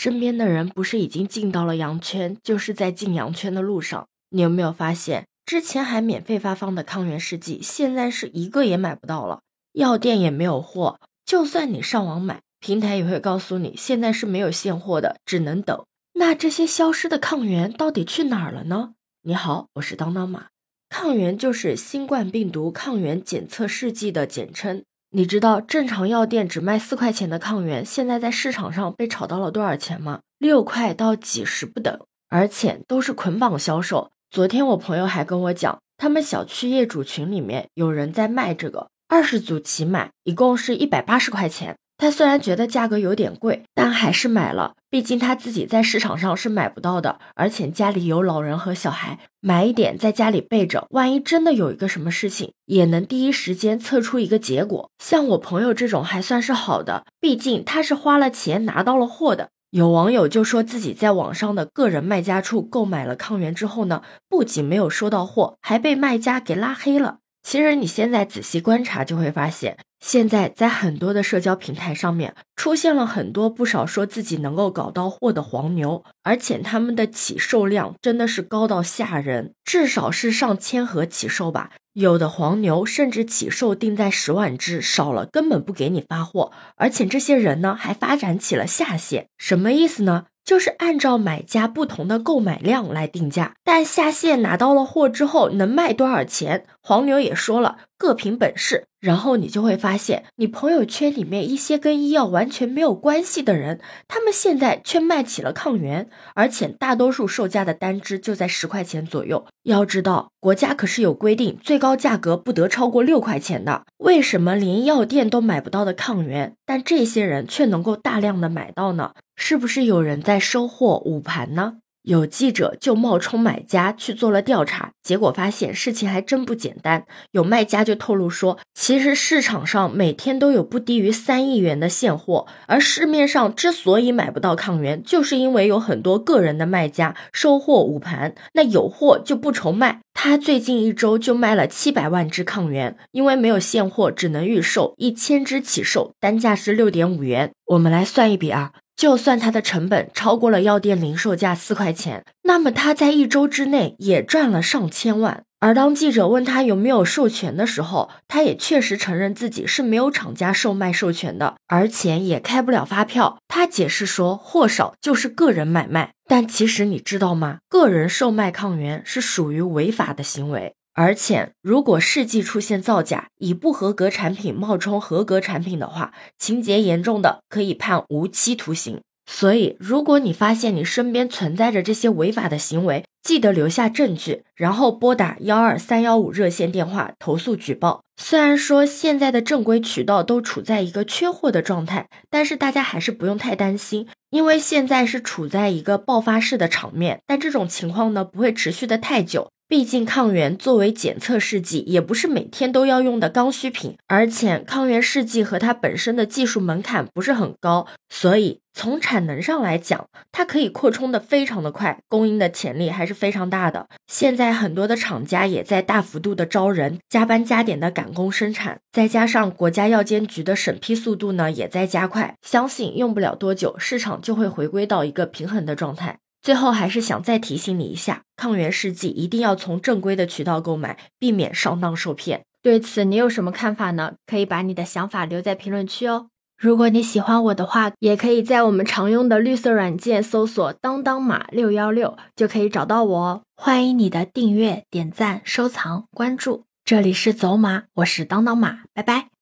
身边的人不是已经进到了羊圈，就是在进羊圈的路上。你有没有发现，之前还免费发放的抗原试剂，现在是一个也买不到了，药店也没有货。就算你上网买，平台也会告诉你现在是没有现货的，只能等。那这些消失的抗原到底去哪儿了呢？你好，我是当当马。抗原就是新冠病毒抗原检测试剂的简称。你知道正常药店只卖四块钱的抗原，现在在市场上被炒到了多少钱吗？六块到几十不等，而且都是捆绑销售。昨天我朋友还跟我讲，他们小区业主群里面有人在卖这个，二十组起买，一共是一百八十块钱。他虽然觉得价格有点贵，但还是买了。毕竟他自己在市场上是买不到的，而且家里有老人和小孩，买一点在家里备着，万一真的有一个什么事情，也能第一时间测出一个结果。像我朋友这种还算是好的，毕竟他是花了钱拿到了货的。有网友就说自己在网上的个人卖家处购买了抗原之后呢，不仅没有收到货，还被卖家给拉黑了。其实你现在仔细观察就会发现。现在在很多的社交平台上面出现了很多不少说自己能够搞到货的黄牛，而且他们的起售量真的是高到吓人，至少是上千盒起售吧。有的黄牛甚至起售定在十万只，少了根本不给你发货。而且这些人呢还发展起了下线，什么意思呢？就是按照买家不同的购买量来定价，但下线拿到了货之后能卖多少钱，黄牛也说了，各凭本事。然后你就会发现，你朋友圈里面一些跟医药完全没有关系的人，他们现在却卖起了抗原，而且大多数售价的单支就在十块钱左右。要知道，国家可是有规定，最高价格不得超过六块钱的。为什么连药店都买不到的抗原，但这些人却能够大量的买到呢？是不是有人在收货捂盘呢？有记者就冒充买家去做了调查，结果发现事情还真不简单。有卖家就透露说，其实市场上每天都有不低于三亿元的现货，而市面上之所以买不到抗原，就是因为有很多个人的卖家收货捂盘，那有货就不愁卖。他最近一周就卖了七百万支抗原，因为没有现货，只能预售，一千支起售，单价是六点五元。我们来算一笔啊。就算它的成本超过了药店零售价四块钱，那么他在一周之内也赚了上千万。而当记者问他有没有授权的时候，他也确实承认自己是没有厂家售卖授权的，而且也开不了发票。他解释说，货少就是个人买卖。但其实你知道吗？个人售卖抗原是属于违法的行为。而且，如果试剂出现造假，以不合格产品冒充合格产品的话，情节严重的可以判无期徒刑。所以，如果你发现你身边存在着这些违法的行为，记得留下证据，然后拨打幺二三幺五热线电话投诉举报。虽然说现在的正规渠道都处在一个缺货的状态，但是大家还是不用太担心，因为现在是处在一个爆发式的场面，但这种情况呢不会持续的太久。毕竟抗原作为检测试剂，也不是每天都要用的刚需品，而且抗原试剂和它本身的技术门槛不是很高，所以从产能上来讲，它可以扩充的非常的快，供应的潜力还是非常大的。现在很多的厂家也在大幅度的招人，加班加点的赶工生产，再加上国家药监局的审批速度呢也在加快，相信用不了多久，市场就会回归到一个平衡的状态。最后还是想再提醒你一下，抗原试剂一定要从正规的渠道购买，避免上当受骗。对此你有什么看法呢？可以把你的想法留在评论区哦。如果你喜欢我的话，也可以在我们常用的绿色软件搜索“当当马六幺六”就可以找到我哦。欢迎你的订阅、点赞、收藏、关注。这里是走马，我是当当马，拜拜。